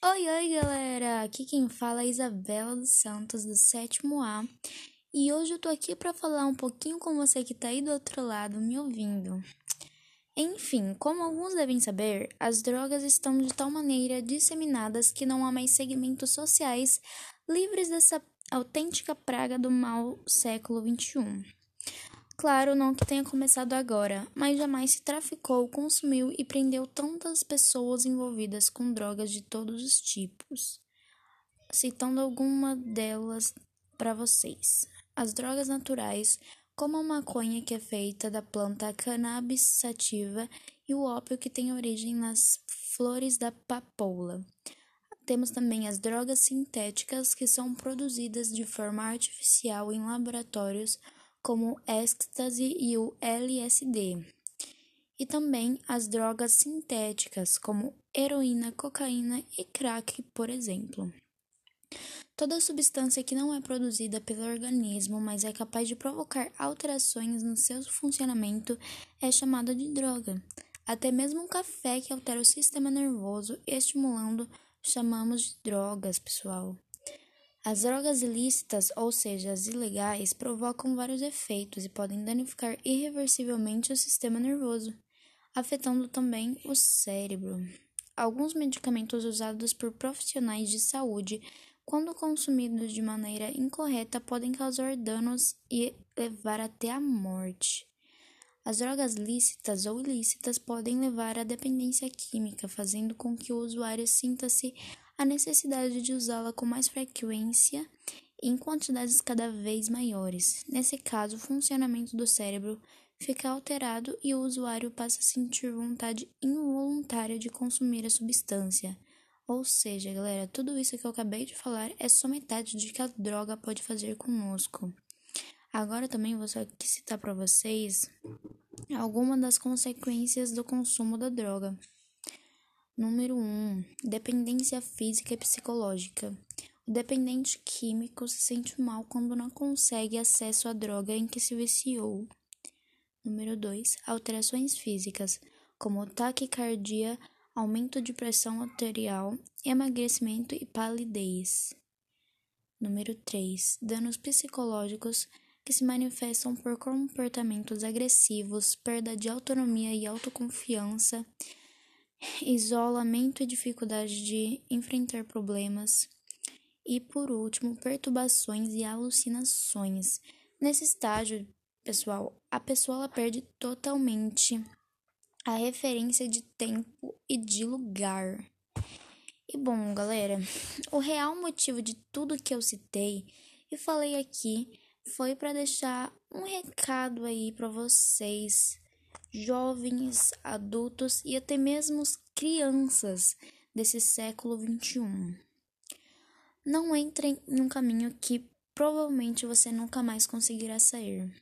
Oi, oi, galera! Aqui quem fala é Isabela dos Santos, do sétimo A. E hoje eu tô aqui para falar um pouquinho com você que tá aí do outro lado me ouvindo. Enfim, como alguns devem saber, as drogas estão de tal maneira disseminadas que não há mais segmentos sociais livres dessa autêntica praga do mal século XXI. Claro, não que tenha começado agora, mas jamais se traficou, consumiu e prendeu tantas pessoas envolvidas com drogas de todos os tipos. Citando alguma delas para vocês. As drogas naturais, como a maconha que é feita da planta cannabis sativa e o ópio que tem origem nas flores da papoula. Temos também as drogas sintéticas que são produzidas de forma artificial em laboratórios como êxtase e o LSD, e também as drogas sintéticas, como heroína, cocaína e crack, por exemplo. Toda substância que não é produzida pelo organismo, mas é capaz de provocar alterações no seu funcionamento, é chamada de droga. Até mesmo um café que altera o sistema nervoso, estimulando, chamamos de drogas, pessoal. As drogas ilícitas, ou seja, as ilegais, provocam vários efeitos e podem danificar irreversivelmente o sistema nervoso, afetando também o cérebro. Alguns medicamentos usados por profissionais de saúde, quando consumidos de maneira incorreta, podem causar danos e levar até a morte. As drogas lícitas ou ilícitas podem levar à dependência química, fazendo com que o usuário sinta-se a necessidade de usá-la com mais frequência e em quantidades cada vez maiores. Nesse caso, o funcionamento do cérebro fica alterado e o usuário passa a sentir vontade involuntária de consumir a substância. Ou seja, galera, tudo isso que eu acabei de falar é só metade de que a droga pode fazer conosco. Agora também vou só citar para vocês algumas das consequências do consumo da droga. Número 1. Um, dependência física e psicológica. O dependente químico se sente mal quando não consegue acesso à droga em que se viciou. Número 2. Alterações físicas, como taquicardia, aumento de pressão arterial, emagrecimento e palidez. Número 3. Danos psicológicos que se manifestam por comportamentos agressivos, perda de autonomia e autoconfiança isolamento e dificuldade de enfrentar problemas. E por último, perturbações e alucinações. Nesse estágio, pessoal, a pessoa perde totalmente a referência de tempo e de lugar. E bom, galera, o real motivo de tudo que eu citei e falei aqui foi para deixar um recado aí para vocês jovens, adultos e até mesmo crianças desse século XXI. Não entrem em um caminho que provavelmente você nunca mais conseguirá sair.